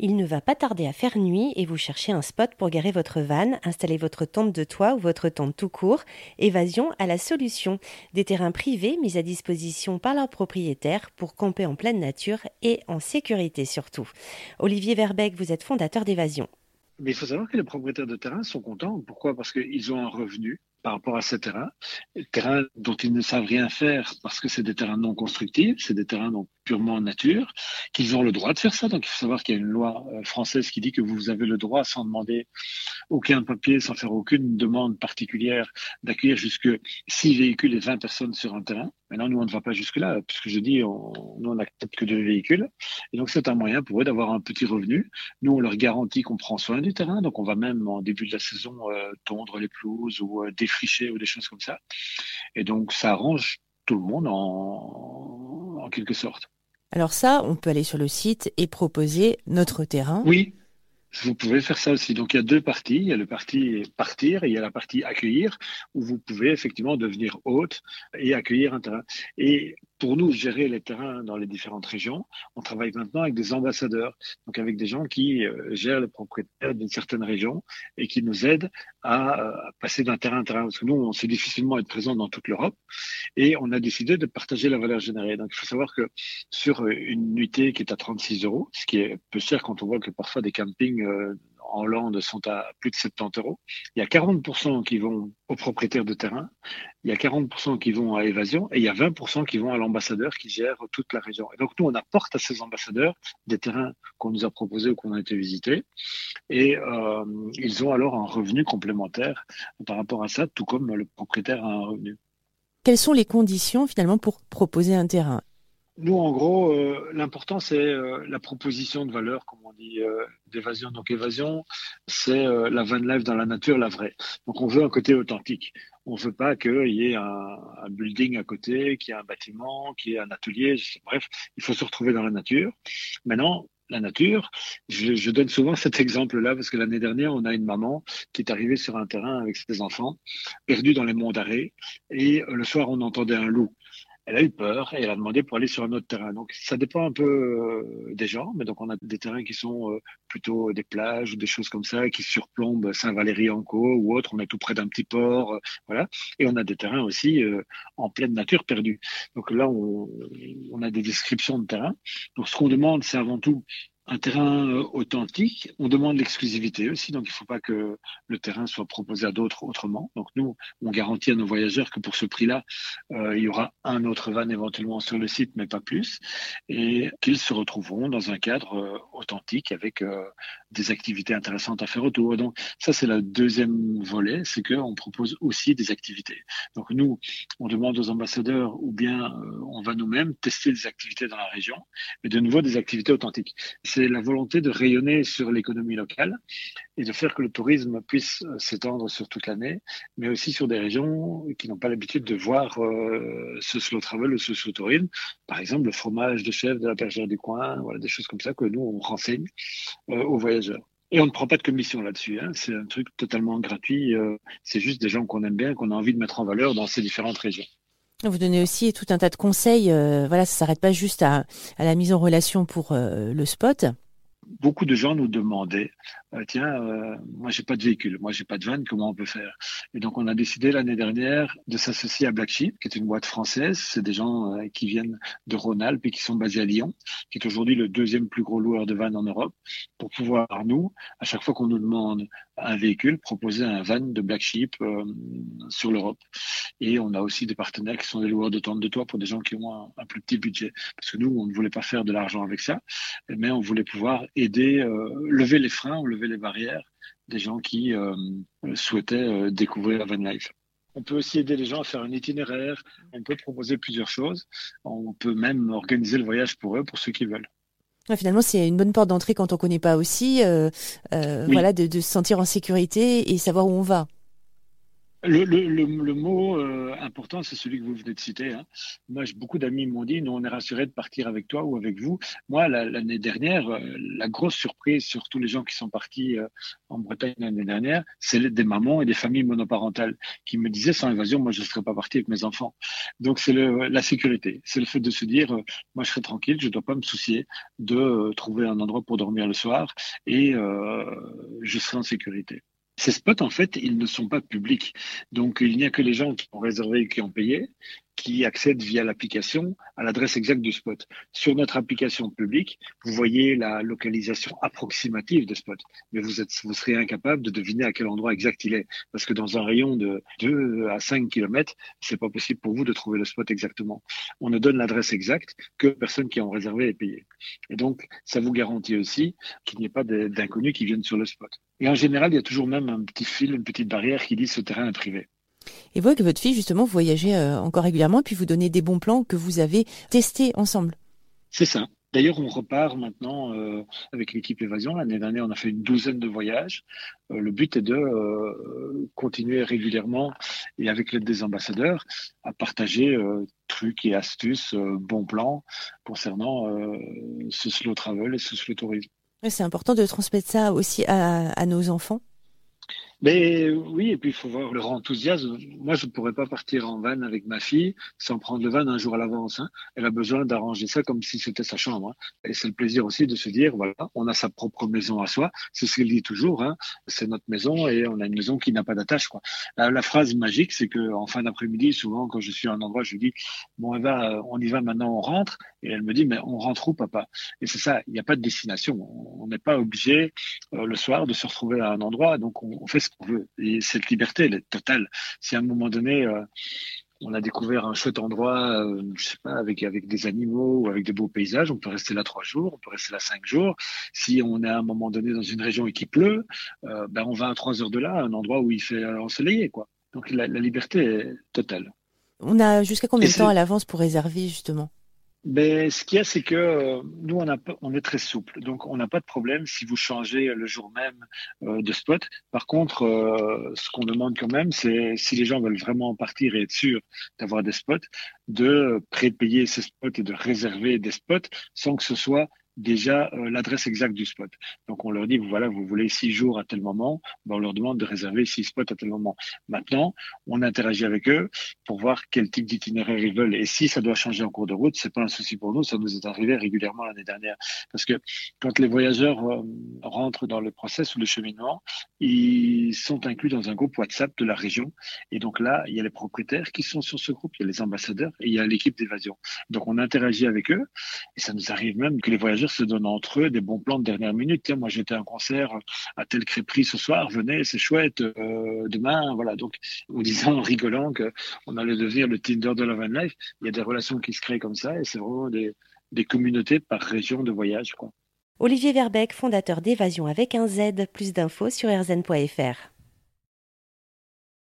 Il ne va pas tarder à faire nuit et vous cherchez un spot pour garer votre van, installer votre tente de toit ou votre tente tout court. Évasion à la solution. Des terrains privés mis à disposition par leurs propriétaires pour camper en pleine nature et en sécurité surtout. Olivier Verbeck, vous êtes fondateur d'Évasion. Mais il faut savoir que les propriétaires de terrain sont contents. Pourquoi? Parce qu'ils ont un revenu par rapport à ces terrains, terrains dont ils ne savent rien faire parce que c'est des terrains non constructifs, c'est des terrains donc purement nature, qu'ils ont le droit de faire ça. Donc il faut savoir qu'il y a une loi euh, française qui dit que vous avez le droit, sans demander aucun papier, sans faire aucune demande particulière, d'accueillir jusque six véhicules et 20 personnes sur un terrain. Maintenant, nous, on ne va pas jusque-là, puisque je dis, on, nous, on n'accepte que deux véhicules. Et donc, c'est un moyen pour eux d'avoir un petit revenu. Nous, on leur garantit qu'on prend soin du terrain. Donc, on va même, en début de la saison, euh, tondre les pelouses ou euh, défricher ou des choses comme ça. Et donc, ça arrange tout le monde en, en quelque sorte. Alors ça, on peut aller sur le site et proposer notre terrain. Oui, vous pouvez faire ça aussi. Donc il y a deux parties. Il y a le parti partir et il y a la partie accueillir, où vous pouvez effectivement devenir hôte et accueillir un terrain. Pour nous gérer les terrains dans les différentes régions, on travaille maintenant avec des ambassadeurs, donc avec des gens qui euh, gèrent les propriétaires d'une certaine région et qui nous aident à, euh, passer d'un terrain à un terrain. Parce que nous, on sait difficilement être présent dans toute l'Europe et on a décidé de partager la valeur générée. Donc il faut savoir que sur une nuitée qui est à 36 euros, ce qui est peu cher quand on voit que parfois des campings euh, en Hollande sont à plus de 70 euros. Il y a 40% qui vont aux propriétaires de terrain, il y a 40% qui vont à évasion et il y a 20% qui vont à l'ambassadeur qui gère toute la région. Et donc nous, on apporte à ces ambassadeurs des terrains qu'on nous a proposés ou qu'on a été visités et euh, ils ont alors un revenu complémentaire par rapport à ça, tout comme le propriétaire a un revenu. Quelles sont les conditions finalement pour proposer un terrain? Nous, en gros, euh, l'important, c'est euh, la proposition de valeur, comme on dit, euh, d'évasion. Donc, évasion, c'est la van life dans la nature, la vraie. Donc, on veut un côté authentique. On veut pas qu'il y ait un, un, building à côté, qu'il y ait un bâtiment, qu'il y ait un atelier. Bref, il faut se retrouver dans la nature. Maintenant, la nature. Je, je donne souvent cet exemple-là parce que l'année dernière, on a une maman qui est arrivée sur un terrain avec ses enfants, perdue dans les monts d'arrêt, et le soir, on entendait un loup elle a eu peur et elle a demandé pour aller sur un autre terrain. Donc ça dépend un peu euh, des gens, mais donc on a des terrains qui sont euh, plutôt des plages ou des choses comme ça qui surplombent Saint-Valéry-en-Caux ou autre. On est tout près d'un petit port, euh, voilà. Et on a des terrains aussi en pleine nature perdus. Donc là, on, on a des descriptions de terrains. Donc ce qu'on demande, c'est avant tout un terrain euh, authentique. On demande l'exclusivité aussi, donc il ne faut pas que le terrain soit proposé à d'autres autrement. Donc nous, on garantit à nos voyageurs que pour ce prix-là, euh, il y aura un autre van éventuellement sur le site, mais pas plus, et qu'ils se retrouveront dans un cadre euh, authentique avec des activités intéressantes à faire autour. Donc ça, c'est le deuxième volet, c'est qu'on propose aussi des activités. Donc nous, on demande aux ambassadeurs ou bien on va nous-mêmes tester des activités dans la région, mais de nouveau des activités authentiques c'est la volonté de rayonner sur l'économie locale et de faire que le tourisme puisse euh, s'étendre sur toute l'année, mais aussi sur des régions qui n'ont pas l'habitude de voir euh, ce slow travel ou ce slow tourisme. Par exemple, le fromage de chèvre de la bergère du coin, voilà, des choses comme ça que nous, on renseigne euh, aux voyageurs. Et on ne prend pas de commission là-dessus. Hein. C'est un truc totalement gratuit. c'est juste des gens qu'on aime bien, qu'on a envie de mettre en valeur dans ces différentes régions. Vous donnez aussi tout un tas de conseils. Euh, voilà, ça s'arrête pas juste à, la mise en relation pour euh, le spot. Beaucoup de gens nous demandaient euh, tiens, euh, moi j'ai pas de véhicule, moi j'ai pas de van, comment on peut faire? Et donc on a décidé l'année dernière de s'associer à Black Sheep, qui est une boîte française. C'est des gens euh, qui viennent de Rhône-Alpes et qui sont basés à Lyon, qui est aujourd'hui le deuxième plus gros loueur de van en Europe, pour pouvoir nous, à chaque fois qu'on nous demande un véhicule, proposer un van de Black Sheep sur l'Europe. Et on a aussi des partenaires qui sont des loueurs de tentes de toit pour des gens qui ont un, un, plus petit budget, parce que nous on ne voulait pas faire de l'argent avec ça, mais on voulait pouvoir aider, lever les freins, lever les barrières des gens qui euh, souhaitaient euh, découvrir la van life. On peut aussi aider les gens à faire un itinéraire, on peut proposer plusieurs choses, on peut même organiser le voyage pour eux, pour ceux qui veulent. finalement, c'est une bonne porte d'entrée quand on ne connaît pas aussi, euh, voilà, de, se sentir en sécurité et savoir où on va. Le, le, le, mot euh, important, c'est celui que vous venez de citer. Hein. Moi, beaucoup d'amis m'ont dit, nous, on est rassurés de partir avec toi ou avec vous. Moi, l'année dernière, euh, la grosse surprise sur tous les gens qui sont partis euh, en Bretagne l'année dernière, c'est des mamans et des familles monoparentales qui me disaient, sans évasion, moi, je ne serais pas parti avec mes enfants. Donc, c'est la sécurité. C'est le fait de se dire, moi, je serai tranquille, je ne dois pas me soucier de trouver un endroit pour dormir le soir et je serai en sécurité. Ces spots, en fait, ils ne sont pas publics. Donc, il n'y a que les gens qui ont réservé et qui ont payé qui accèdent via l'application à l'adresse exacte du spot. Sur notre application publique, vous voyez la localisation approximative des spots, mais vous, êtes, vous serez incapable de deviner à quel endroit exact il est, parce que dans un rayon de 2 à 5 km, c'est pas possible pour vous de trouver le spot exactement. On ne donne l'adresse exacte que aux personnes qui ont réservé et payé. Et donc, ça vous garantit aussi qu'il n'y ait pas d'inconnus qui viennent sur le spot. Et en général, il y a toujours même un petit fil, une petite barrière qui dit ce terrain est privé. Et vous, avec votre fille, justement, vous voyagez euh, encore régulièrement, et puis vous donnez des bons plans que vous avez testés ensemble. C'est ça. D'ailleurs, on repart maintenant euh, avec l'équipe Évasion. L'année dernière, on a fait une douzaine de voyages. Euh, le but est de continuer régulièrement et avec l'aide des ambassadeurs à partager trucs et astuces, bons plans concernant ce slow travel et ce slow tourisme. C'est important de transmettre ça aussi à nos enfants. Mais oui, et puis il faut voir leur enthousiasme. Moi, je ne pourrais pas partir en van avec ma fille sans prendre le van un jour à l'avance. Hein. Elle a besoin d'arranger ça comme si c'était sa chambre. Hein. Et c'est le plaisir aussi de se dire, voilà, on a sa propre maison à soi. C'est ce qu'elle dit toujours. Hein. C'est notre maison et on a une maison qui n'a pas d'attache. La, phrase magique, c'est que en fin d'après-midi, souvent quand je suis à un endroit, je lui dis, bon, on y va maintenant, on rentre. Et elle me dit, mais on rentre où, papa? Et c'est ça, il n'y a pas de destination. On n'est pas obligé euh, le soir de se retrouver à un endroit. Donc on, on fait ce veut. Et cette liberté, elle est totale. Si à un moment donné, euh, on a découvert un chouette endroit, euh, je sais pas, avec avec des animaux ou avec des beaux paysages, on peut rester là trois jours, on peut rester là cinq jours. Si on est à un moment donné dans une région et qu'il pleut, euh, ben on va à trois heures de là, un endroit où il fait ensoleillé, quoi. Donc la, la liberté est totale. On a jusqu'à combien de temps à l'avance pour réserver justement? Ben, ce qu'il y a, c'est que euh, nous, on, on est très souple. Donc, on n'a pas de problème si vous changez le jour même euh, de spot. Par contre, euh, ce qu'on demande quand même, c'est si les gens veulent vraiment partir et être sûrs d'avoir des spots, de prépayer ces spots et de réserver des spots sans que ce soit déjà euh, l'adresse exacte du spot. Donc on leur dit, voilà, vous voulez six jours à tel moment, ben, on leur demande de réserver six spots à tel moment. Maintenant, on interagit avec eux pour voir quel type d'itinéraire ils veulent. Et si ça doit changer en cours de route, c'est pas un souci pour nous, ça nous est arrivé régulièrement l'année dernière. Parce que quand les voyageurs euh, rentrent dans le process ou le cheminement, ils sont inclus dans un groupe WhatsApp de la région. Et donc là, il y a les propriétaires qui sont sur ce groupe, il y a les ambassadeurs et il y a l'équipe d'évasion. Donc on interagit avec eux et ça nous arrive même que les voyageurs se donnent entre eux des bons plans de dernière minute. Tiens, moi j'étais à un concert à tel crêperie ce soir, venez, c'est chouette, euh, demain, voilà. Donc, en disant, en rigolant qu'on allait devenir le Tinder de la life, il y a des relations qui se créent comme ça et c'est vraiment des, des communautés par région de voyage, quoi. Olivier Verbeck, fondateur d'Évasion avec un Z, plus d'infos sur rzn.fr.